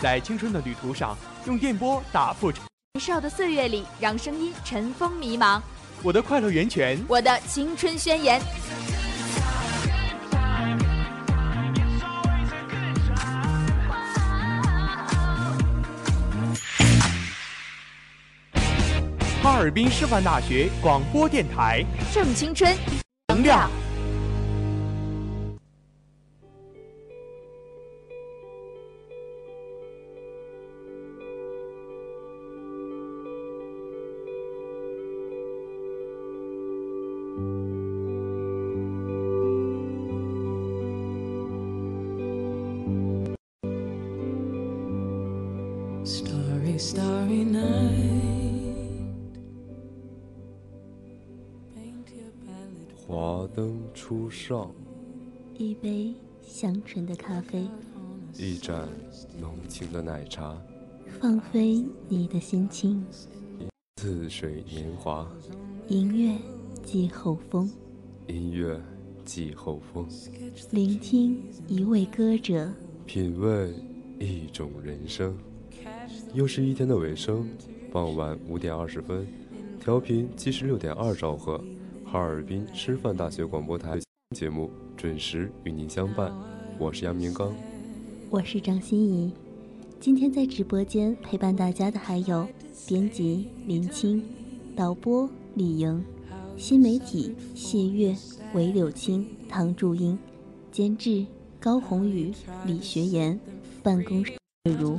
在青春的旅途上，用电波打破年少的岁月里，让声音尘封迷茫。我的快乐源泉。我的青春宣言。哈尔滨师范大学广播电台，正青春，能量。Starry, starry night. 华灯初上，一杯香醇的咖啡，一盏浓情的奶茶，放飞你的心情。似水年华，音乐季候风，音乐季候风，聆听一位歌者，品味一种人生。又是一天的尾声，傍晚五点二十分，调频七十六点二兆赫，哈尔滨师范大学广播台节目准时与您相伴。我是杨明刚，我是张欣怡。今天在直播间陪伴大家的还有编辑林青、导播李莹、新媒体谢月、韦柳青、唐祝英、监制高宏宇、李学言、办公室如。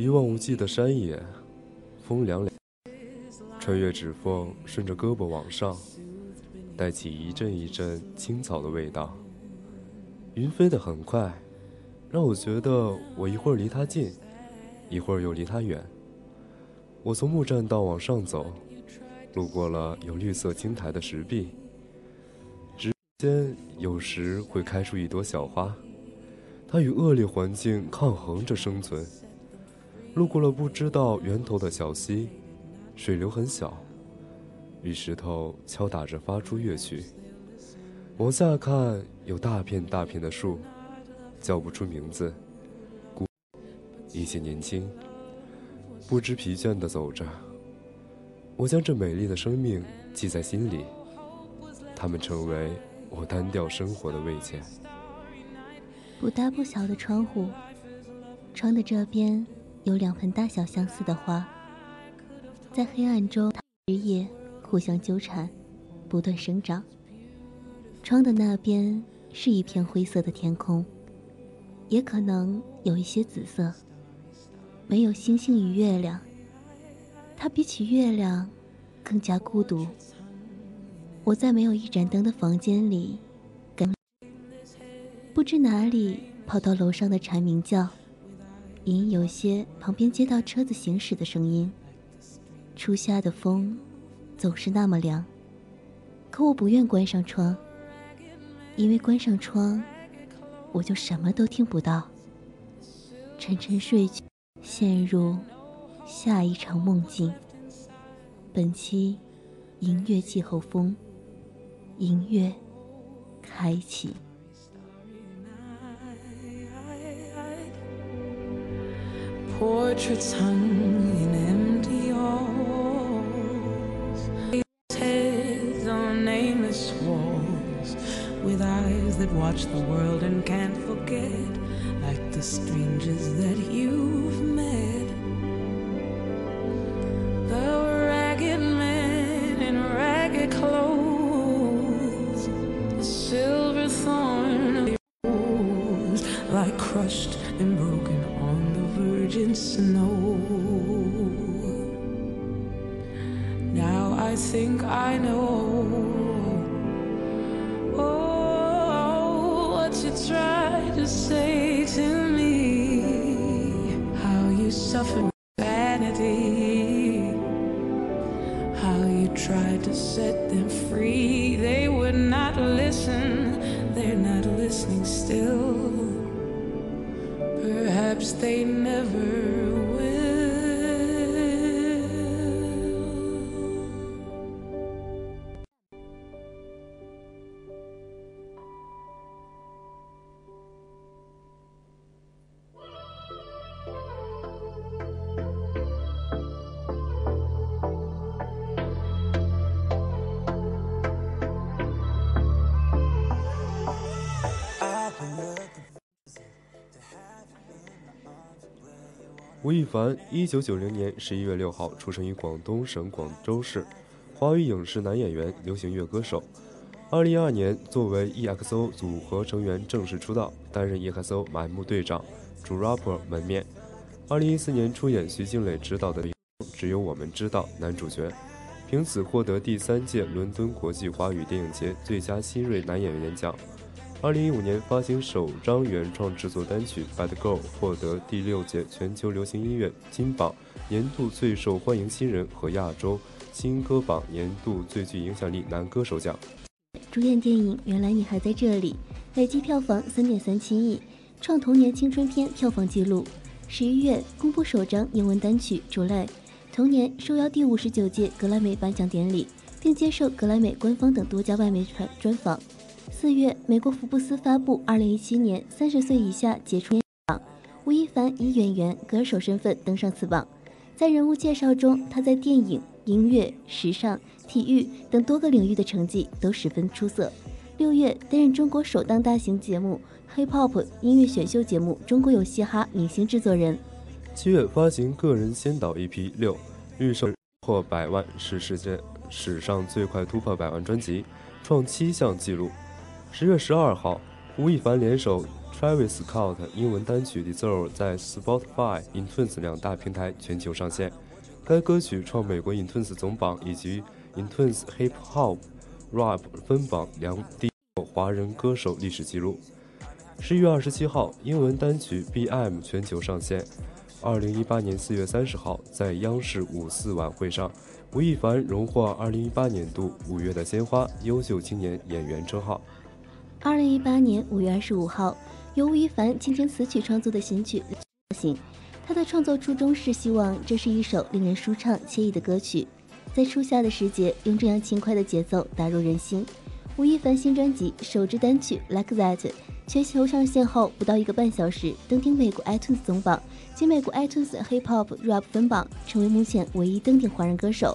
一望无际的山野，风凉凉，穿越指缝，顺着胳膊往上，带起一阵一阵青草的味道。云飞得很快，让我觉得我一会儿离它近，一会儿又离它远。我从木栈道往上走，路过了有绿色青苔的石壁，指间有时会开出一朵小花，它与恶劣环境抗衡着生存。路过了不知道源头的小溪，水流很小，与石头敲打着发出乐曲。往下看，有大片大片的树，叫不出名字。一些年轻，不知疲倦地走着。我将这美丽的生命记在心里，它们成为我单调生活的慰藉。不大不小的窗户，窗的这边有两盆大小相似的花，在黑暗中枝叶互相纠缠，不断生长。窗的那边是一片灰色的天空，也可能有一些紫色。没有星星与月亮，它比起月亮更加孤独。我在没有一盏灯的房间里，跟不知哪里跑到楼上的蝉鸣叫，隐隐有些旁边街道车子行驶的声音。初夏的风总是那么凉，可我不愿关上窗，因为关上窗，我就什么都听不到。沉沉睡去，陷入下一场梦境。本期音乐季候风，音乐开启。Portraits hung in empty halls. Heads on nameless walls with eyes that watch the world and can't forget, like the strangers that you've met. The ragged man in ragged clothes, silver thorn like crushed virgin snow. Now I think I know. Oh, what you tried to say to me. How you suffered 吴亦凡，一九九零年十一月六号出生于广东省广州市，华语影视男演员、流行乐歌手。二零一二年，作为 EXO 组合成员正式出道，担任 EXO 满目队长、主 rapper 门面。二零一四年出演徐静蕾执导的《只有我们知道》男主角，凭此获得第三届伦敦国际华语电影节最佳新锐男演员奖。二零一五年发行首张原创制作单曲《Bad Girl》，获得第六届全球流行音乐金榜年度最受欢迎新人和亚洲新歌榜年度最具影响力男歌手奖。主演电影《原来你还在这里》，累计票房三点三七亿，创童年青春片票房纪录。十一月公布首张英文单曲《竹泪》，同年受邀第五十九届格莱美颁奖典礼，并接受格莱美官方等多家外媒专专访。四月，美国福布斯发布二零一七年三十岁以下杰出榜，吴亦凡以演员、歌手身份登上此榜。在人物介绍中，他在电影、音乐、时尚、体育等多个领域的成绩都十分出色。六月，担任中国首档大型节目 Hip Hop 音乐选秀节目《中国有嘻哈》明星制作人。七月发行个人先导 EP 六，预售破百万，是世界史上最快突破百万专辑，创七项纪录。十月十二号，吴亦凡联手 Travis Scott 英文单曲《Deserve》在 Spotify、iTunes 两大平台全球上线。该歌曲创美国 iTunes 总榜以及 iTunes Hip Hop Rap 分榜两第华人歌手历史纪录。十一月二十七号，英文单曲《BM》全球上线。二零一八年四月三十号，在央视五四晚会上，吴亦凡荣获二零一八年度五月的鲜花优秀青年演员称号。二零一八年五月二十五号，由吴亦凡倾情词曲创作的新曲发行。他的创作初衷是希望这是一首令人舒畅惬意的歌曲，在初夏的时节，用这样轻快的节奏打入人心。吴亦凡新专辑首支单曲《Like That》全球上线后不到一个半小时，登顶美国 iTunes 总榜及美国 iTunes Hip Hop Rap 分榜，成为目前唯一登顶华人歌手，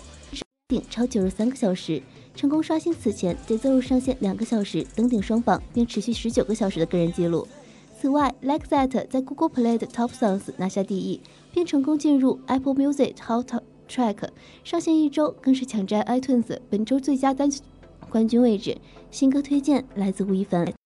顶超九十三个小时。成功刷新此前 d e z e r 上线两个小时登顶双榜并持续十九个小时的个人记录。此外，Like That 在 Google Play 的 Top Songs 拿下第一，并成功进入 Apple Music Hot Track，上线一周更是抢占 iTunes 本周最佳单曲冠军位置。新歌推荐来自吴亦凡。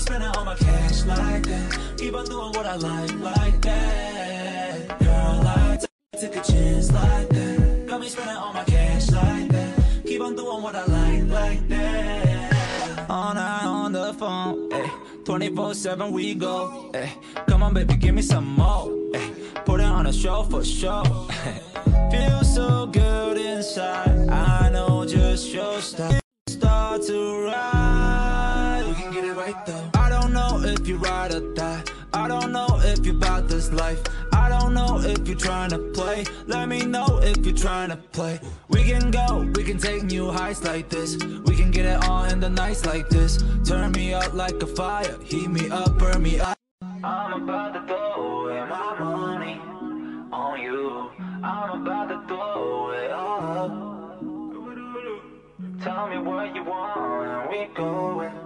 That. Spending all my cash like that. Keep on doing what I like like that. Girl, that. Took a chance like that. Got me spending all my cash like that. Keep on doing what I like like that. All night on the phone, ayy. 24 7 we go, ayy. Come on, baby, give me some more, ayy. Put it on a show for sure. Feel so good inside. I know just your style. Start to ride. We can get it right though. Ride or die. I don't know if you about this life. I don't know if you're trying to play. Let me know if you're trying to play. We can go, we can take new heights like this. We can get it on in the nights like this. Turn me up like a fire. Heat me up, burn me up. I'm about to throw away my money on you. I'm about to throw it all up. Tell me what you want, and we going.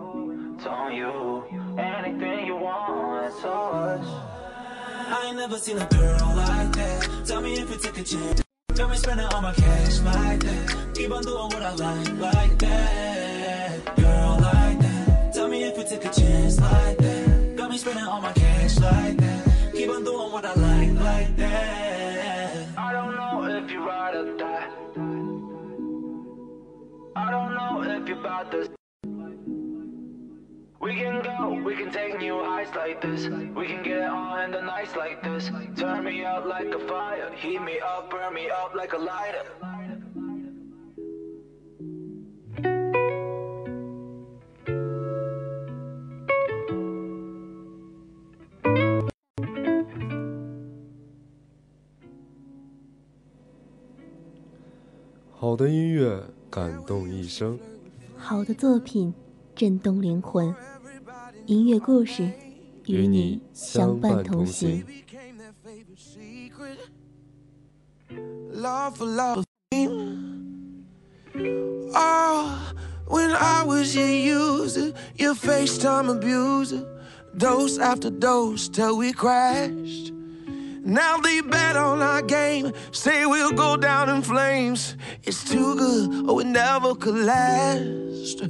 Want, it's. I ain't never seen a girl like that. Tell me if you took a chance. Got me spending all my cash like that. Keep on doing what I like, like that. Girl like that. Tell me if you took a chance like that. Got me spending all my cash like that. Keep on doing what I like, like that. I don't know if you ride or die. I don't know if you're about this. We can go, we can take new heights like this. We can get it on in the nights like this. Turn me up like a fire, heat me up, burn me up like a lighter. 好的音乐感动一生，好的作品震动灵魂，音乐故事与你相伴同行。 love for love. Oh, when I was your user, your FaceTime abuser, dose after dose till we crashed. Now they bet on our game, say we'll go down in flames. It's too good, or it never could last.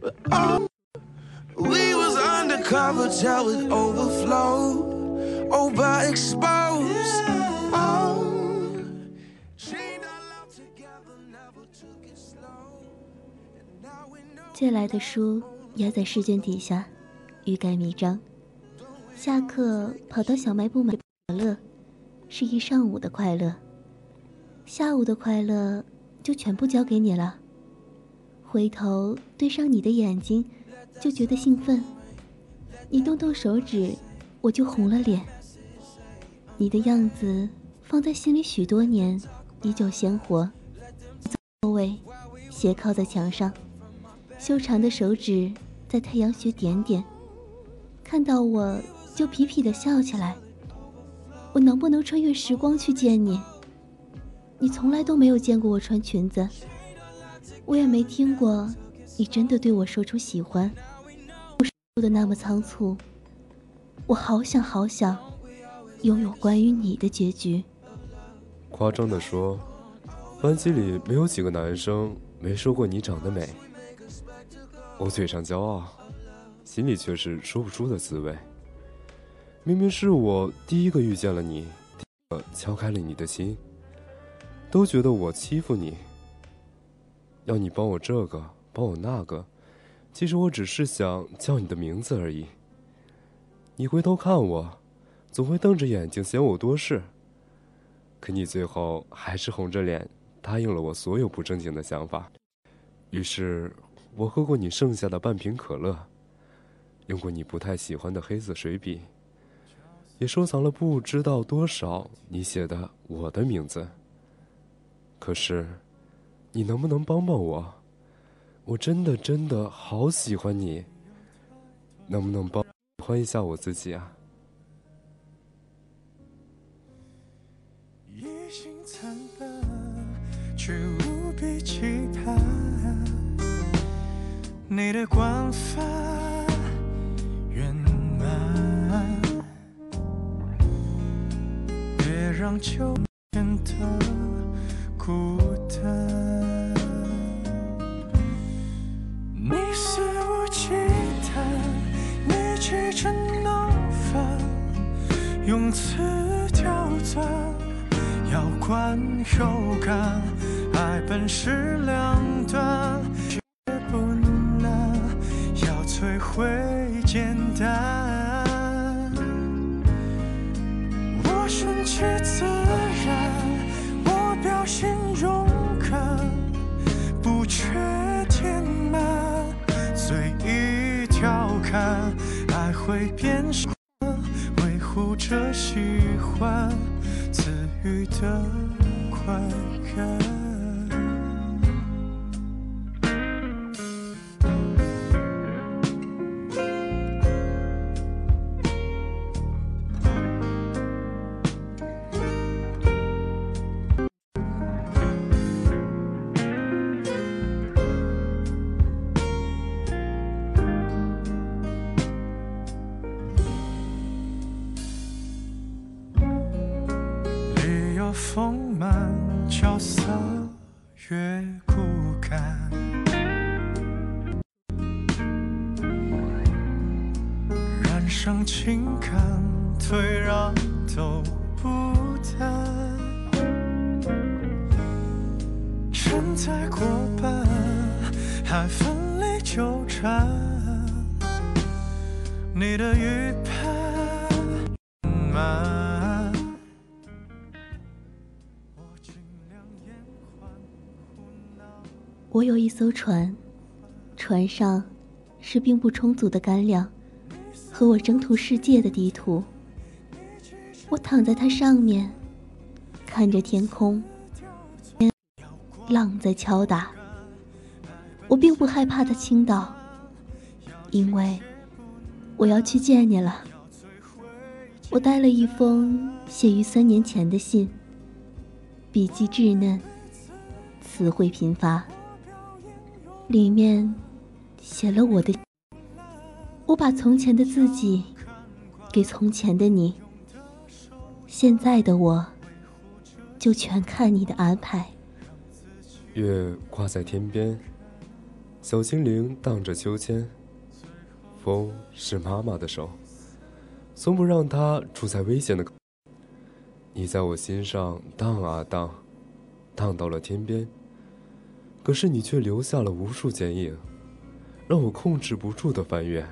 But oh, we was Undercover till it overflowed, overexposed. Oh. chained our love together, never took it slow. And now we know 借来的书压在试卷底下，欲盖弥彰。下课跑到小卖部买可乐，是一上午的快乐。下午的快乐就全部交给你了。回头对上你的眼睛，就觉得兴奋。你动动手指，我就红了脸。你的样子放在心里许多年，依旧鲜活。座位斜靠在墙上。修长的手指在太阳穴点点，看到我就痞痞的笑起来。我能不能穿越时光去见你？你从来都没有见过我穿裙子，我也没听过你真的对我说出喜欢。我说的那么仓促，我好想好想拥有关于你的结局。夸张的说，班级里没有几个男生没说过你长得美。我嘴上骄傲，心里却是说不出的滋味。明明是我第一个遇见了你，敲开了你的心，都觉得我欺负你，要你帮我这个，帮我那个。其实我只是想叫你的名字而已。你回头看我，总会瞪着眼睛嫌我多事。可你最后还是红着脸答应了我所有不正经的想法。于是，我喝过你剩下的半瓶可乐，用过你不太喜欢的黑色水笔，也收藏了不知道多少你写的我的名字。可是，你能不能帮帮我？我真的真的好喜欢你，能不能帮欢一下我自己啊？一心残本，却无比期盼。你的光发圆满，别让秋是丰满角色，越骨感。染上情感，退让都不谈。身在过半，还奋力纠缠。你的预判我有一艘船，船上是并不充足的干粮和我征途世界的地图。我躺在它上面，看着天空，浪在敲打。我并不害怕它倾倒，因为我要去见你了。我带了一封写于三年前的信，笔迹稚嫩，词汇贫乏。里面写了我的，我把从前的自己给从前的你，现在的我就全看你的安排。月挂在天边，小精灵荡着秋千，风是妈妈的手，从不让它处在危险的。你在我心上荡啊荡，荡到了天边。可是你却留下了无数剪影，让我控制不住的翻阅。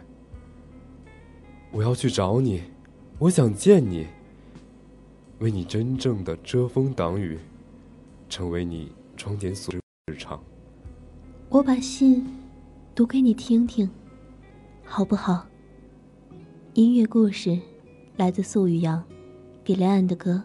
我要去找你，我想见你，为你真正的遮风挡雨，成为你装点所有日常。我把信读给你听听，好不好？音乐故事来自素雨阳，给雷安的歌。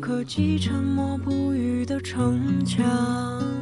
可及沉默不语的城墙。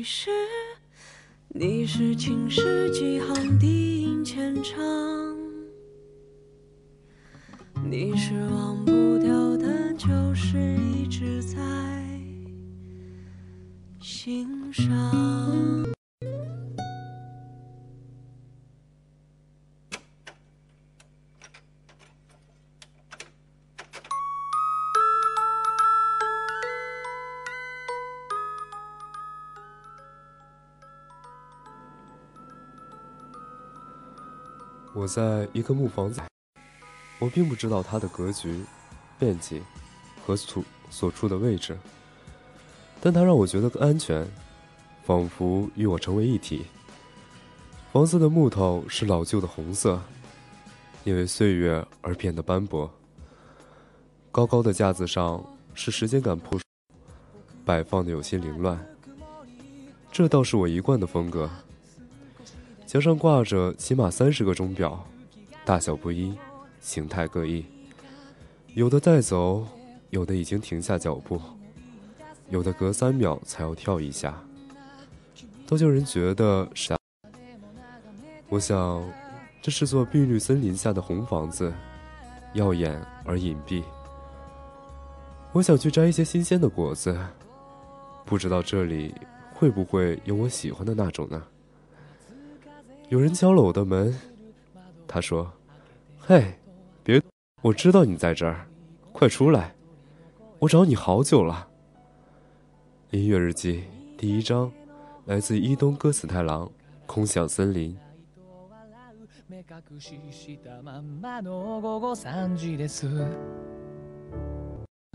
你是，你是青史几行低吟浅唱，你是忘不掉的旧事，一直在心上。我在一个木房子，我并不知道它的格局、面积和处所处的位置，但它让我觉得安全，仿佛与我成为一体。房子的木头是老旧的红色，因为岁月而变得斑驳。高高的架子上是时间感铺，摆放的有些凌乱，这倒是我一贯的风格。墙上挂着起码三十个钟表，大小不一，形态各异，有的在走，有的已经停下脚步，有的隔三秒才要跳一下，都叫人觉得是。我想，这是座碧绿森林下的红房子，耀眼而隐蔽。我想去摘一些新鲜的果子，不知道这里会不会有我喜欢的那种呢？有人敲了我的门，他说：“嘿，别，我知道你在这儿，快出来，我找你好久了。”音乐日记第一章，来自伊东歌子太郎，《空想森林》。目隠ししたまんまの午後3時です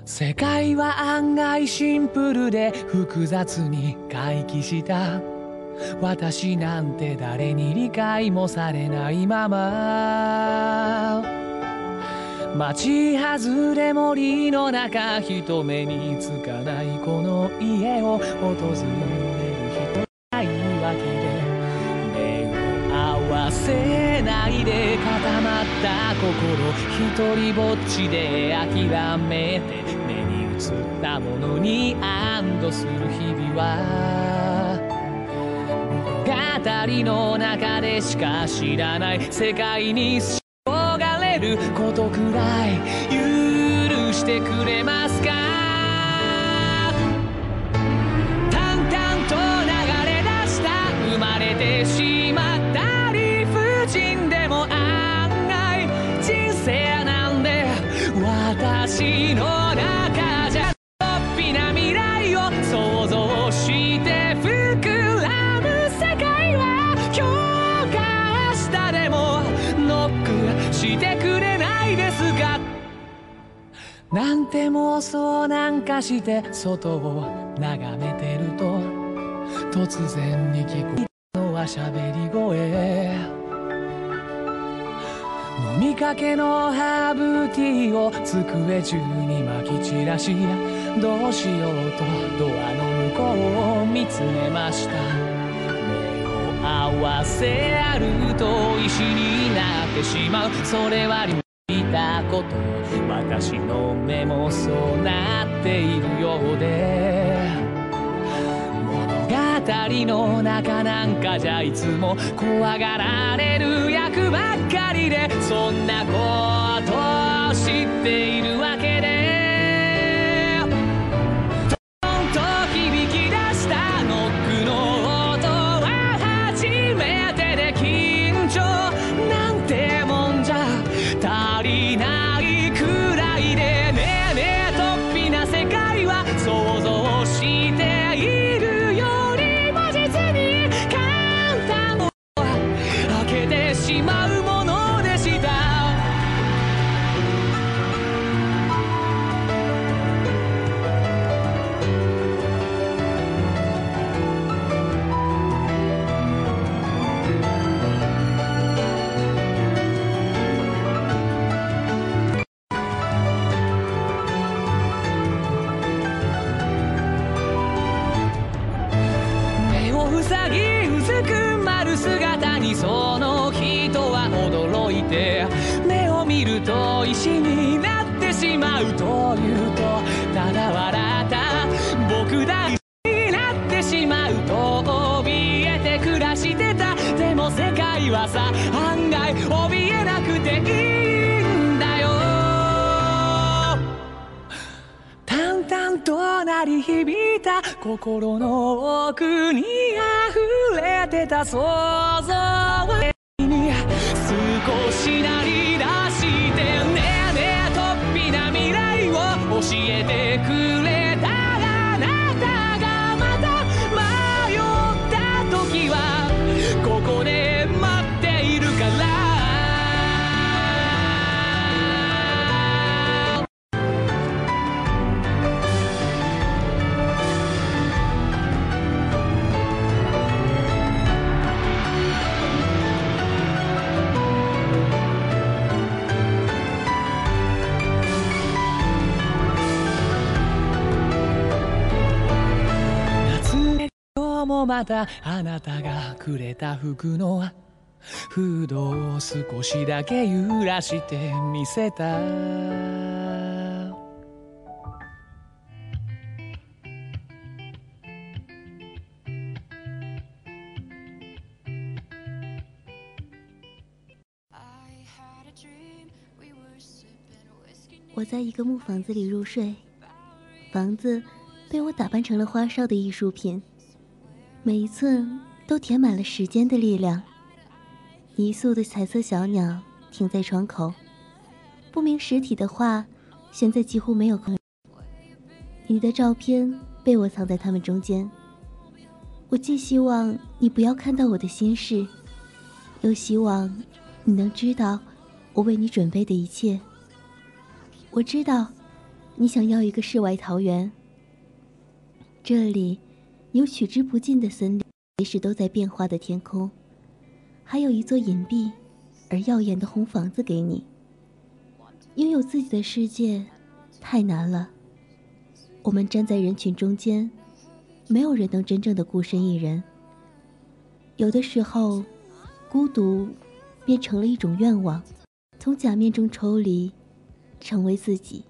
世界は案外シンプルで複雑に回帰した 私なんて誰に理解もされないまま町外れ森の中人目につかないこの家を訪れる人ないわけで目を合わせないで固まった心一人ぼっちで諦めて目に映ったものに安堵する日々は二人の中でしか知らない。世界に憧がれることくらい許してくれますか？淡々と流れ出した。生まれてしまうて妄想なんかして外を眺めてると突然に聞くのは喋り声。飲みかけのハーブティーを机中にまき散らしどうしようとドアの向こうを見つめました。目を合わせると石になってしまう。それはたこと私の目もそうなっているようで物語の中なんかじゃいつも怖がられる役ばっかりでそんなことを知っているてた想像に少しなりもまたあなたがくれた服のフードを少しだけ揺らしてみせた我在一个木房子里入睡，房子被我打扮成了花哨的艺术品， 每一寸都填满了时间的力量。泥塑的彩色小鸟停在窗口，不明实体的画悬在几乎没有空。你的照片被我藏在它们中间。我既希望你不要看到我的心事，又希望你能知道我为你准备的一切。我知道，你想要一个世外桃源。这里有取之不尽的森林，随时都在变化的天空，还有一座隐蔽而耀眼的红房子给你。拥有自己的世界太难了。我们站在人群中间，没有人能真正的孤身一人。有的时候，孤独变成了一种愿望，从假面中抽离。成为自己。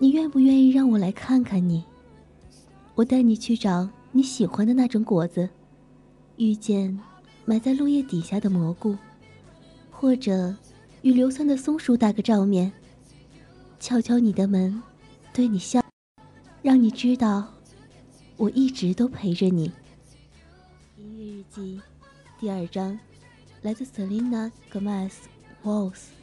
你愿不愿意让我来看看你？我带你去找你喜欢的那种果子，遇见埋在落叶底下的蘑菇，或者与硫酸的松鼠打个照面，敲敲你的门，对你笑，让你知道我一直都陪着你。音乐日记第二章，来自 Selena Gomez Walls。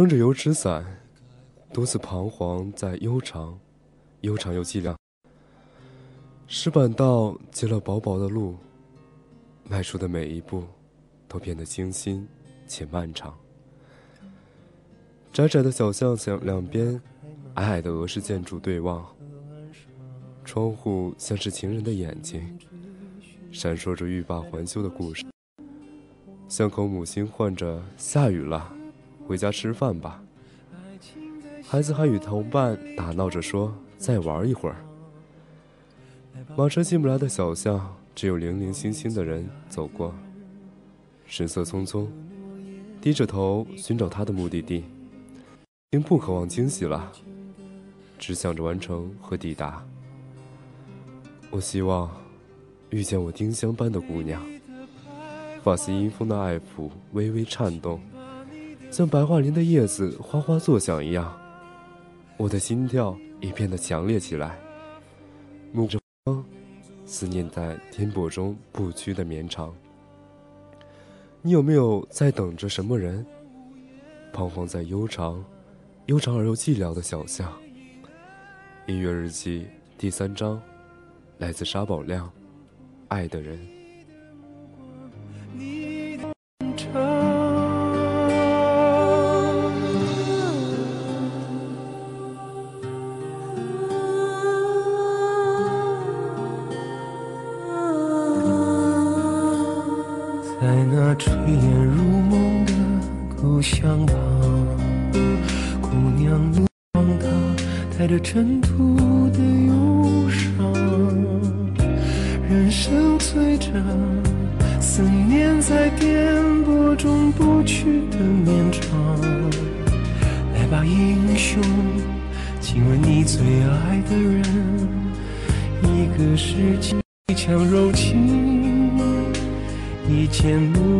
撑着油纸伞，独自彷徨在悠长、悠长又寂寥。石板道结了薄薄的路，迈出的每一步，都变得清新且漫长。窄窄的小巷两两边，矮矮的俄式建筑对望，窗户像是情人的眼睛，闪烁着欲罢还休的故事。巷口母亲唤着：“下雨了。”回家吃饭吧。孩子还与同伴打闹着说：“再玩一会儿。”马车进不来的小巷，只有零零星星的人走过，神色匆匆，低着头寻找他的目的地。已经不渴望惊喜了，只想着完成和抵达。我希望遇见我丁香般的姑娘，发丝因风的爱抚微微颤动。像白桦林的叶子哗哗作响一样，我的心跳也变得强烈起来。目着风，思念在颠簸中不屈的绵长。你有没有在等着什么人？彷徨在悠长、悠长而又寂寥的小巷。音乐日记第三章，来自沙宝亮，《爱的人》。炊烟如梦的故乡旁，姑娘目光她带着尘土的忧伤，人生催着，思念在颠簸中不去的绵长。来吧，英雄，亲吻你最爱的人，一个世纪一腔柔情。一见暮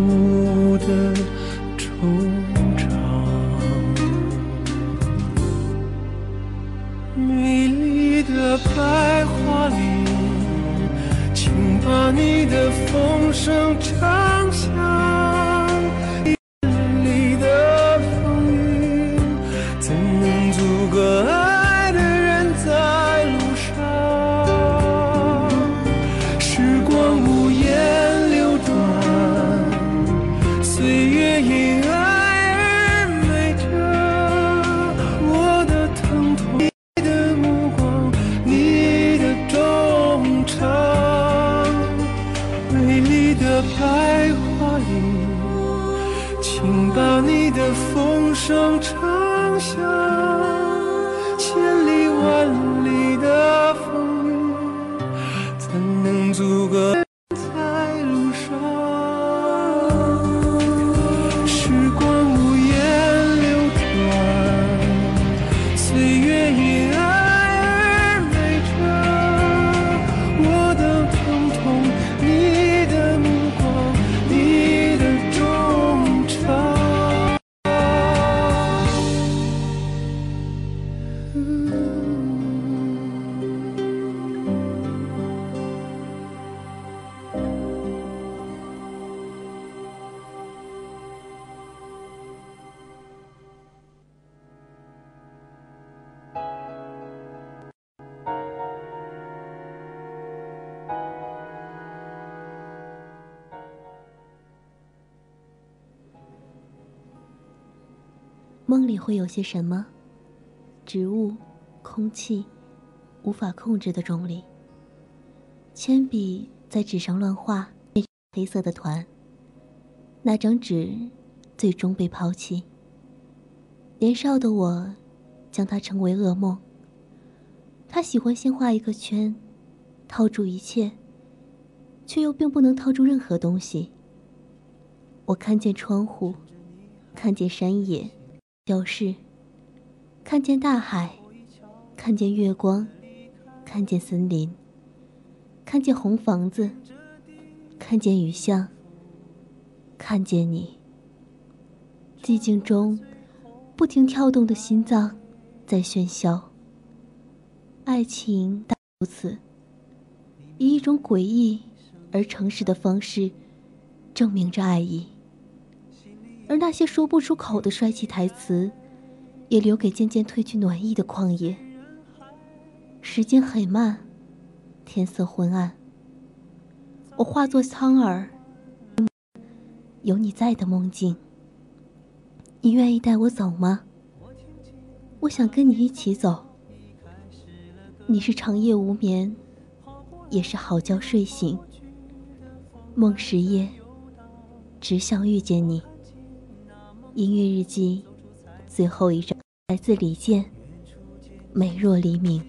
声唱白桦林，请把你的风声唱响，梦里会有些什么？植物、空气，无法控制的重力。铅笔在纸上乱画，黑色的团。那张纸最终被抛弃。年少的我，将它称为噩梦。他喜欢先画一个圈，套住一切，却又并不能套住任何东西。我看见窗户，看见山野、教室，看见大海，看见月光，看见森林，看见红房子，看见雨巷，看见你。寂静中，不停跳动的心脏在喧嚣。爱情大如此，以一种诡异而诚实的方式证明着爱意，而那些说不出口的帅气台词，也留给渐渐褪去暖意的旷野。时间很慢，天色昏暗，我化作苍耳，有你在的梦境。你愿意带我走吗？我想跟你一起走。你是长夜无眠，也是好觉睡醒。梦十夜，只想遇见你。音乐日记，最后一章来自李健，《美若黎明》。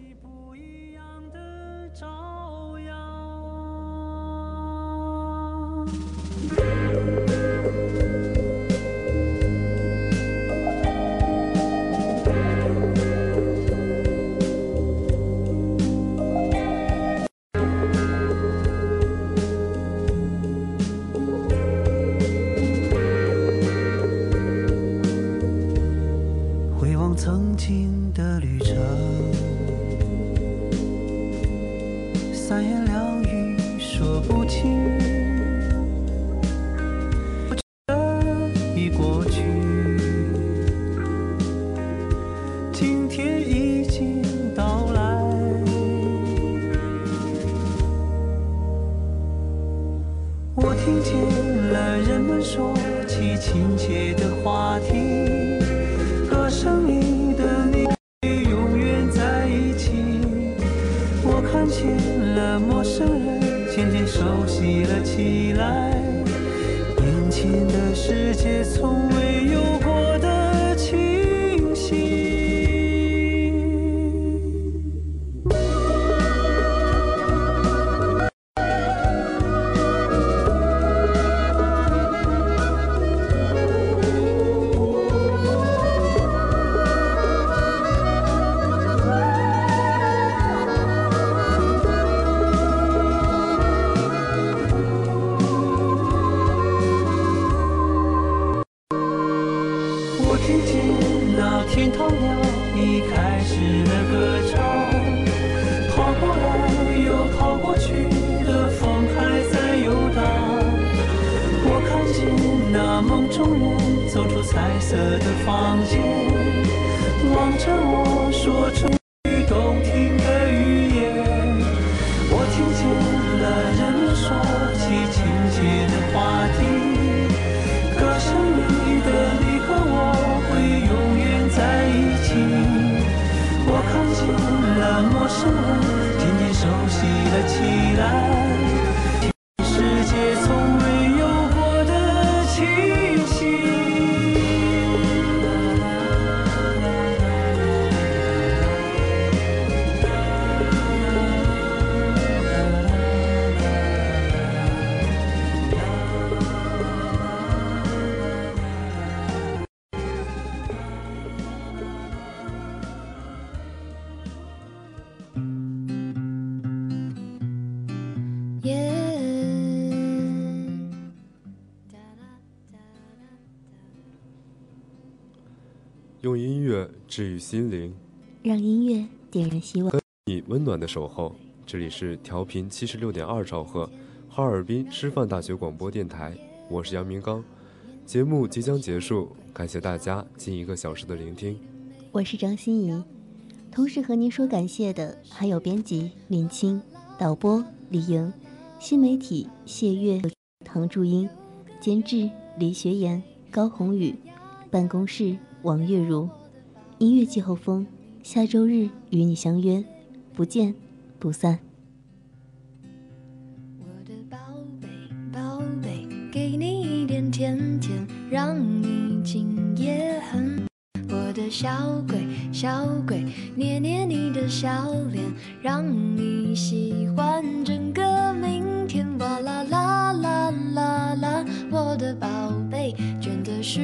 治愈心灵，让音乐点燃希望。你温暖的守候。这里是调频七十六点二兆赫，哈尔滨师范大学广播电台，我是杨明刚。节目即将结束，感谢大家近一个小时的聆听。我是张欣怡，同时和您说感谢的还有编辑林青、导播李莹、新媒体谢月、唐祝英、监制李学言、高宏宇、办公室王月如、音乐季后风，下周日与你相约，不见不散。我的宝贝，宝贝，给你一点甜甜，让你今夜很。我的。小鬼，小鬼，捏捏你的笑脸，让你喜欢整个明天。哇啦啦啦啦啦，我的宝贝，倦的时